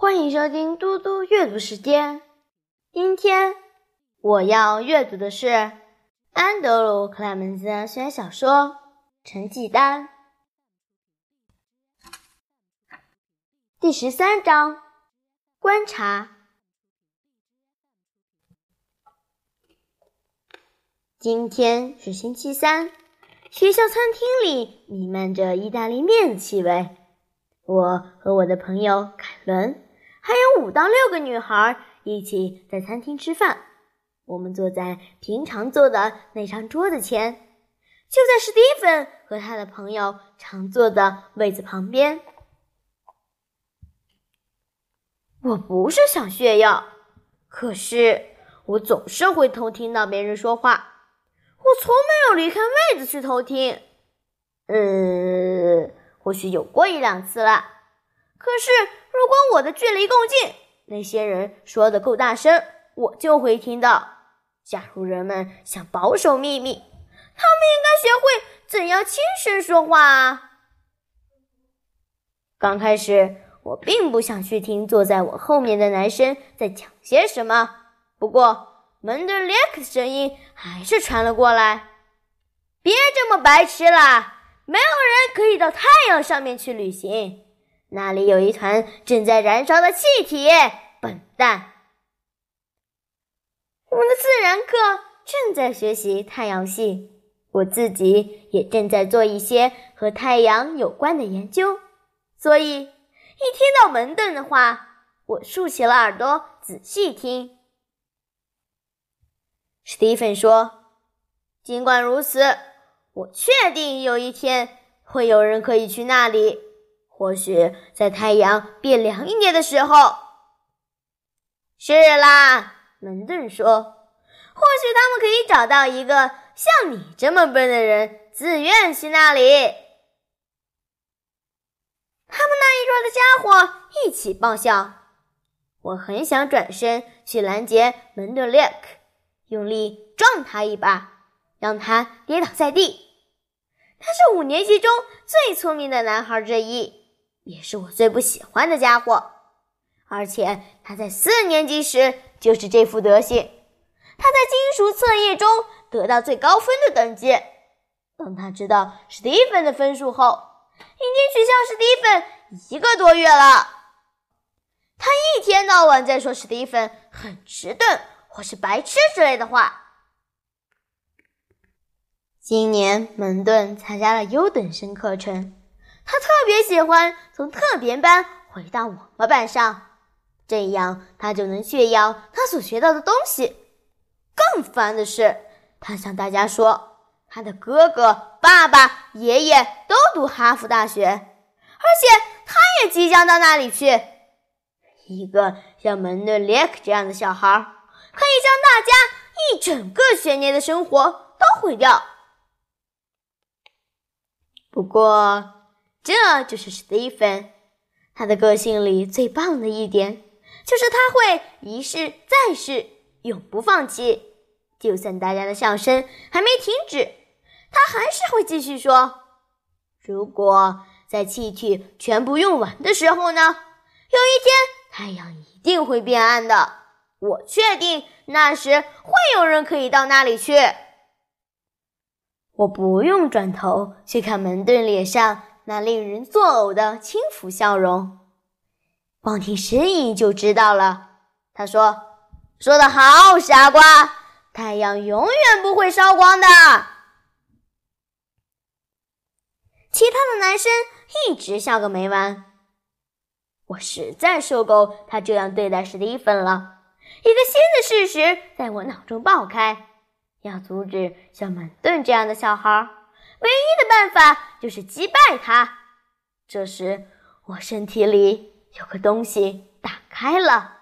欢迎收听嘟嘟阅读时间。今天我要阅读的是安德鲁·克莱门斯的悬小说《成绩单》第十三章：观察。今天是星期三，学校餐厅里弥漫着意大利面的气味。我和我的朋友凯伦。还有五到六个女孩一起在餐厅吃饭。我们坐在平常坐的那张桌子前，就在史蒂芬和他的朋友常坐的位子旁边。我不是想炫耀，可是我总是会偷听到别人说话。我从没有离开位子去偷听。呃，或许有过一两次了。可是，如果我的距离够近，那些人说的够大声，我就会听到。假如人们想保守秘密，他们应该学会怎样轻声说话啊。刚开始，我并不想去听坐在我后面的男生在讲些什么。不过，门德列克的声音还是传了过来：“别这么白痴啦！没有人可以到太阳上面去旅行。”那里有一团正在燃烧的气体，笨蛋！我们的自然课正在学习太阳系，我自己也正在做一些和太阳有关的研究，所以一听到门顿的话，我竖起了耳朵仔细听。史蒂芬说：“尽管如此，我确定有一天会有人可以去那里。”或许在太阳变凉一点的时候，是啦，门顿说。或许他们可以找到一个像你这么笨的人，自愿去那里。他们那一桌的家伙一起爆笑。我很想转身去拦截门顿列克，用力撞他一把，让他跌倒在地。他是五年级中最聪明的男孩之一。也是我最不喜欢的家伙，而且他在四年级时就是这副德行。他在金属测验中得到最高分的等级。当他知道史蒂芬的分数后，已经取笑史蒂芬一个多月了。他一天到晚在说史蒂芬很迟钝或是白痴之类的话。今年门顿参加了优等生课程。他特别喜欢从特别班回到我们班上，这样他就能炫耀他所学到的东西。更烦的是，他向大家说，他的哥哥、爸爸、爷爷都读哈佛大学，而且他也即将到那里去。一个像门顿·列克这样的小孩，可以将大家一整个学年的生活都毁掉。不过，这就是史蒂芬，他的个性里最棒的一点，就是他会一试再试，永不放弃。就算大家的笑声还没停止，他还是会继续说：“如果在气体全部用完的时候呢？有一天太阳一定会变暗的。我确定那时会有人可以到那里去。我不用转头去看门顿脸上。”那令人作呕的轻浮笑容，光听声音就知道了。他说：“说得好，傻瓜，太阳永远不会烧光的。”其他的男生一直笑个没完。我实在受够他这样对待史蒂芬了。一个新的事实在我脑中爆开：要阻止像门顿这样的小孩。唯一的办法就是击败他。这时，我身体里有个东西打开了。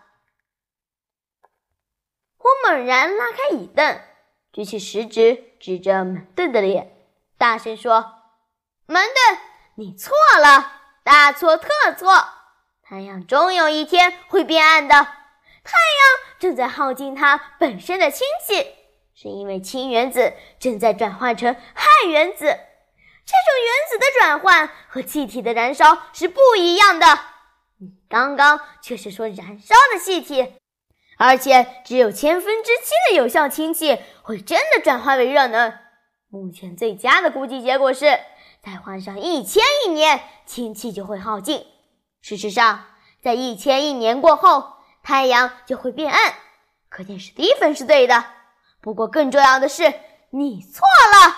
我猛然拉开椅凳，举起食指指着门顿的脸，大声说：“门顿，你错了，大错特错！太阳终有一天会变暗的。太阳正在耗尽它本身的氢气。”是因为氢原子正在转换成氦原子，这种原子的转换和气体的燃烧是不一样的。你刚刚却是说燃烧的气体，而且只有千分之七的有效氢气会真的转化为热能。目前最佳的估计结果是，再换上一千亿年，氢气就会耗尽。事实上，在一千亿年过后，太阳就会变暗。可见史蒂芬是对的。不过更重要的是，你错了。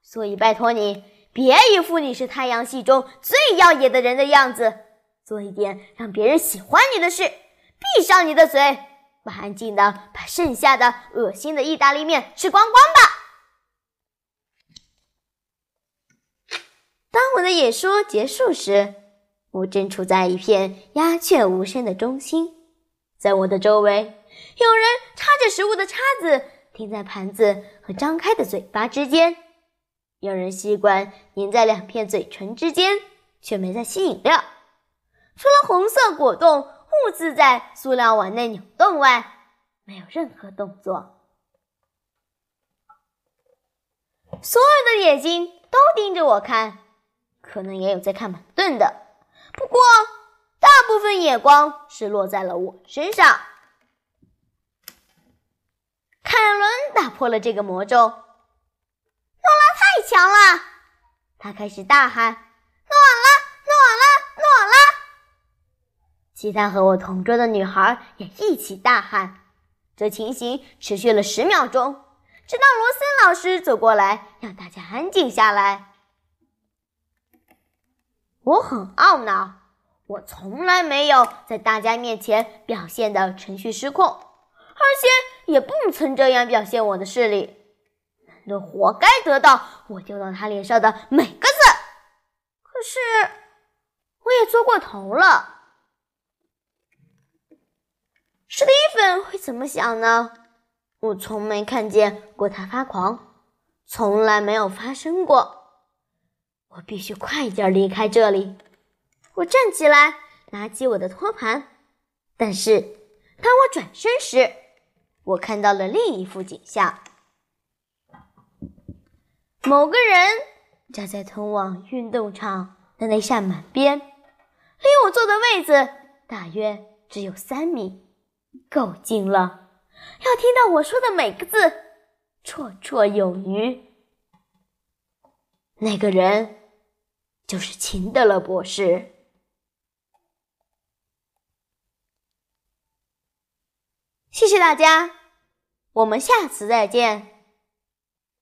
所以拜托你，别一副你是太阳系中最耀眼的人的样子。做一点让别人喜欢你的事，闭上你的嘴，安静的把剩下的恶心的意大利面吃光光吧。当我的演说结束时，我正处在一片鸦雀无声的中心，在我的周围，有人插着食物的叉子停在盘子和张开的嘴巴之间，有人吸管粘在两片嘴唇之间，却没在吸饮料。除了红色果冻兀自在塑料碗内扭动外，没有任何动作。所有的眼睛都盯着我看，可能也有在看马顿的，不过大部分眼光是落在了我身上。凯伦打破了这个魔咒，诺拉太强了，他开始大喊。诺拉，诺拉，诺拉其他和我同桌的女孩也一起大喊。这情形持续了十秒钟，直到罗森老师走过来，让大家安静下来。我很懊恼，我从来没有在大家面前表现的程序失控，而且也不曾这样表现我的视力。难道活该得到我丢到他脸上的每个字。可是，我也做过头了。史蒂芬会怎么想呢？我从没看见过他发狂，从来没有发生过。我必须快点离开这里。我站起来，拿起我的托盘。但是，当我转身时，我看到了另一幅景象：某个人站在通往运动场的那扇门边，离我坐的位子大约只有三米。够近了，要听到我说的每个字，绰绰有余。那个人就是秦德勒博士。谢谢大家，我们下次再见。